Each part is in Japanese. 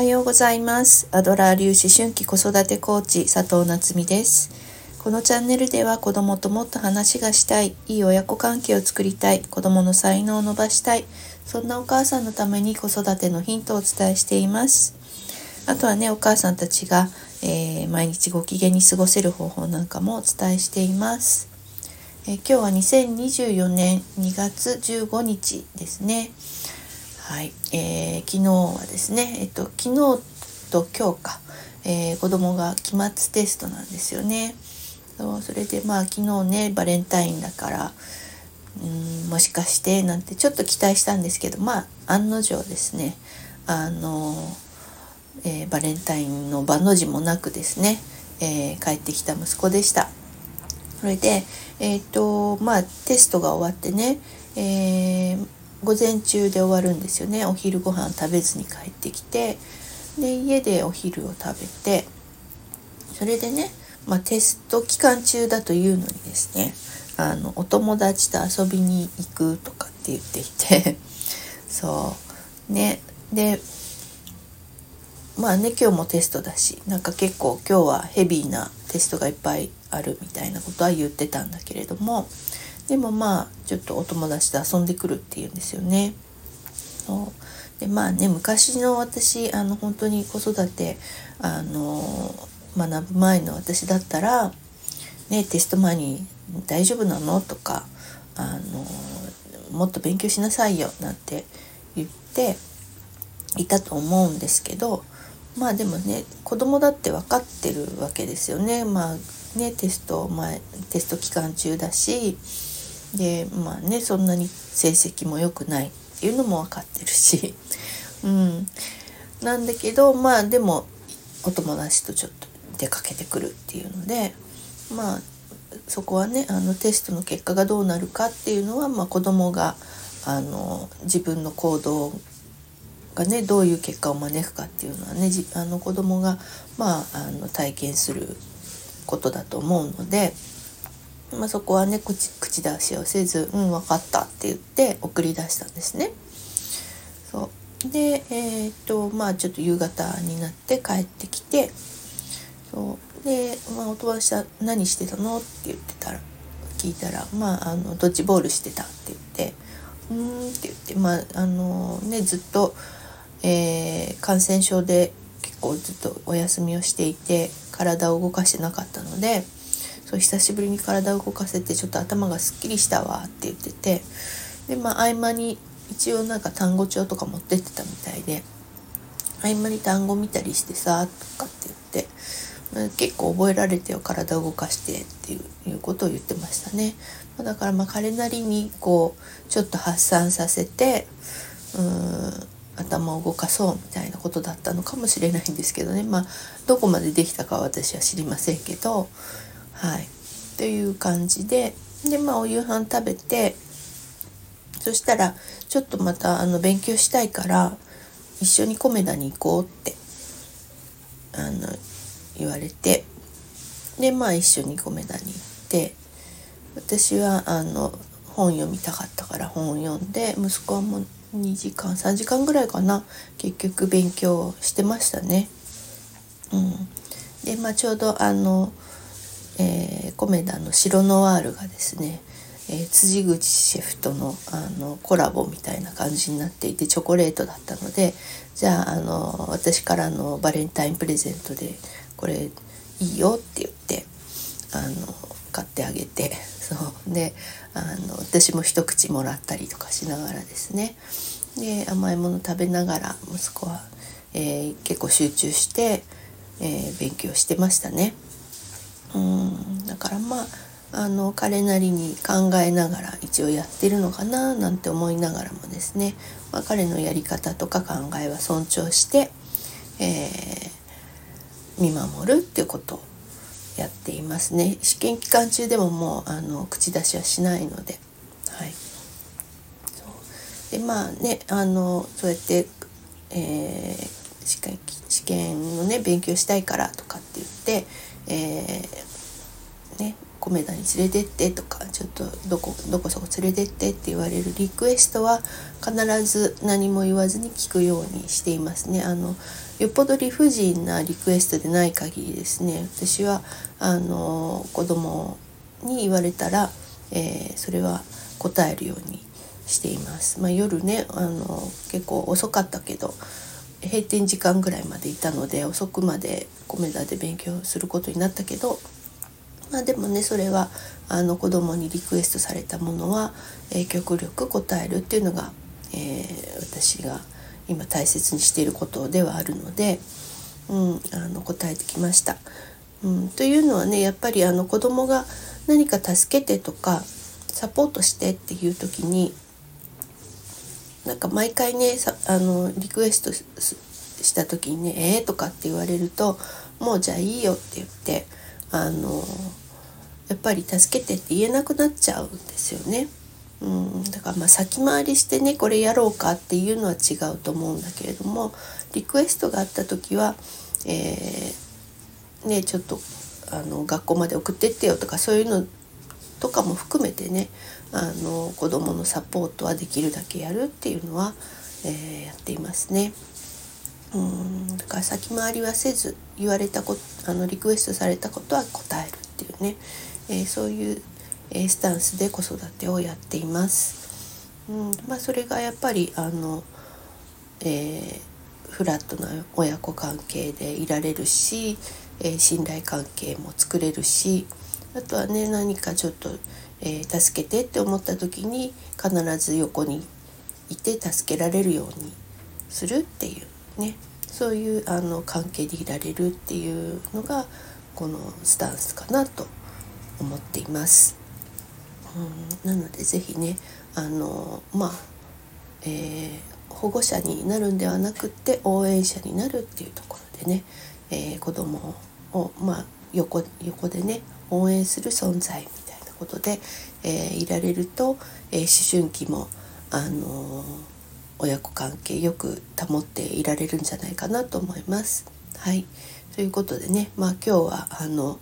はようございます。アドラー粒子春季子育てコーチ佐藤夏実です。このチャンネルでは子供ともっと話がしたいいい親子関係を作りたい子供の才能を伸ばしたいそんなお母さんのために子育てのヒントをお伝えしています。あとはねお母さんたちが、えー、毎日ご機嫌に過ごせる方法なんかもお伝えしています。え今日は2024年2月15日ですね。はい、えー、昨日はですね、えっと昨日と今日か、えー、子供が期末テストなんですよね。そうそれでまあ昨日ねバレンタインだからうんもしかしてなんてちょっと期待したんですけどまあ案の定ですねあの、えー、バレンタインの場の字もなくですね、えー、帰ってきた息子でした。それで、えっ、ー、とまあテストが終わってね、えー、午前中で終わるんですよね。お昼ご飯食べずに帰ってきて。で家でお昼を食べて。それでね、まあ、テスト期間中だというのにですねあのお友達と遊びに行くとかって言っていて。そう。ね。でまあね今日もテストだしなんか結構今日はヘビーなテストがいっぱいあるみたいなことは言ってたんだけれどもでもまあちょっとお友達と遊んでくるっていうんですよね。そうでまあね昔の私あの本当に子育てあの学ぶ前の私だったら、ね、テスト前に「大丈夫なの?」とかあの「もっと勉強しなさいよ」なんて言っていたと思うんですけどまあでもね子供だって分かってるわけですよね。まあねテスト前テスト期間中だしでまあねそんなに成績も良くないっていうのも分かってるし、うん、なんだけどまあでもお友達とちょっと出かけてくるっていうのでまあそこはねあのテストの結果がどうなるかっていうのは、まあ、子供があの自分の行動がねどういう結果を招くかっていうのはねあの子供がまああの体験することだと思うので、まあ、そこはね口口出しをせず「うん分かった」って言って送り出したんですね。そうでえー、っとまあちょっと夕方になって帰ってきてそうで、まあ、お友達は「何してたの?」って言ってたら聞いたら「まああのドッジボールしてた」って言って「うん」って言ってまああのねずっとえー、感染症で結構ずっとお休みをしていて体を動かしてなかったのでそう久しぶりに体を動かせてちょっと頭がすっきりしたわって言っててでまあ合間に一応なんか単語帳とか持ってってたみたいで合間に単語見たりしてさとかって言って、まあ、結構覚えられてよ体を動かしてっていうことを言ってましたね。ま、だからまあ彼なりにこうちょっと発散させてうん頭を動かそうみたいなことだったのかもしれないんですけどねまあどこまでできたかは私は知りませんけどはいという感じででまあお夕飯食べてそしたらちょっとまたあの勉強したいから一緒にコメダに行こうってあの言われてでまあ一緒にコメダに行って私はあの本読みたかったから本を読んで息子はもう2時間3時間ぐらいかな結局勉強してましたね。うん、でまあちょうどあの、えー、コメダの白ノワールがですね、えー、辻口シェフとのあのコラボみたいな感じになっていてチョコレートだったのでじゃああの私からのバレンタインプレゼントでこれいいよって言ってあの買ってあげてそうであの私も一口もらったりとかしながらですねで甘いもの食べながら息子は、えー、結構集中して、えー、勉強してましたね。うん。だからまああの彼なりに考えながら一応やってるのかななんて思いながらもですね、まあ、彼のやり方とか考えは尊重して、えー、見守るっていうことをやっていますね。試験期間中でももうあの口出しはしないので。はい。でまあねあのそうやって、えー、試験試験のね勉強したいからとかって言って、えー、コメダに連れてってとかちちょっとどこどこそこ連れてってって言われるリクエストは必ず何も言わずに聞くようにしていますね。あのよっぽど理不尽なリクエストでない限りですね私はあの子供に言われたら、えー、それは答えるようにしています。まあ、夜ねあの結構遅かったけど閉店時間ぐらいまでいたので遅くまで米田で勉強することになったけどまあでもねそれはあの子供にリクエストされたものは、えー、極力答えるっていうのが、えー、私が今大切にしていることではあるので、うん、あの答えてきました。うん、というのはねやっぱりあの子供が何か助けてとかサポートしてっていう時になんか毎回ねあのリクエストした時にね「えー?」とかって言われると「もうじゃあいいよ」って言ってあのやっぱり助けてって言えなくなっちゃうんですよね。うん、だからまあ先回りしてねこれやろうかっていうのは違うと思うんだけれどもリクエストがあった時は、えー、ねちょっとあの学校まで送ってってよとかそういうのとかも含めてねあの子どものサポートはできるだけやるっていうのは、えー、やっていますね。うんだから先回りはせず言われたこあのリクエストされたことは答えるっていうね、え、そういう、え、スタンスで子育てをやっています。うんまあ、それがやっぱりあの、えー、フラットな親子関係でいられるし、え信頼関係も作れるしあとはね何かちょっと、え助けてって思った時に必ず横にいて助けられるようにするっていうねそういうあの関係でいられるっていうのがこのスタンスかなと思っています。うん、なので是非ねあのまあ、えー、保護者になるんではなくって応援者になるっていうところでね、えー、子供をまあ横横でね応援する存在みたいなことで、えー、いられると、えー、思春期もあの親子関係よく保っていられるんじゃないかなと思います。はい、ということでね、まあ、今日はあの、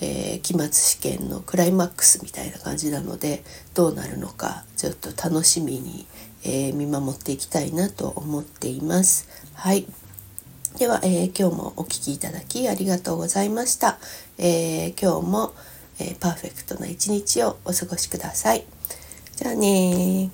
えー、期末試験のクライマックスみたいな感じなのでどうなるのかちょっと楽しみに、えー、見守っていきたいなと思っています。はいでは、えー、今日もお聴きいただきありがとうございました。え今日も、えパーフェクトな一日をお過ごしください。じゃあね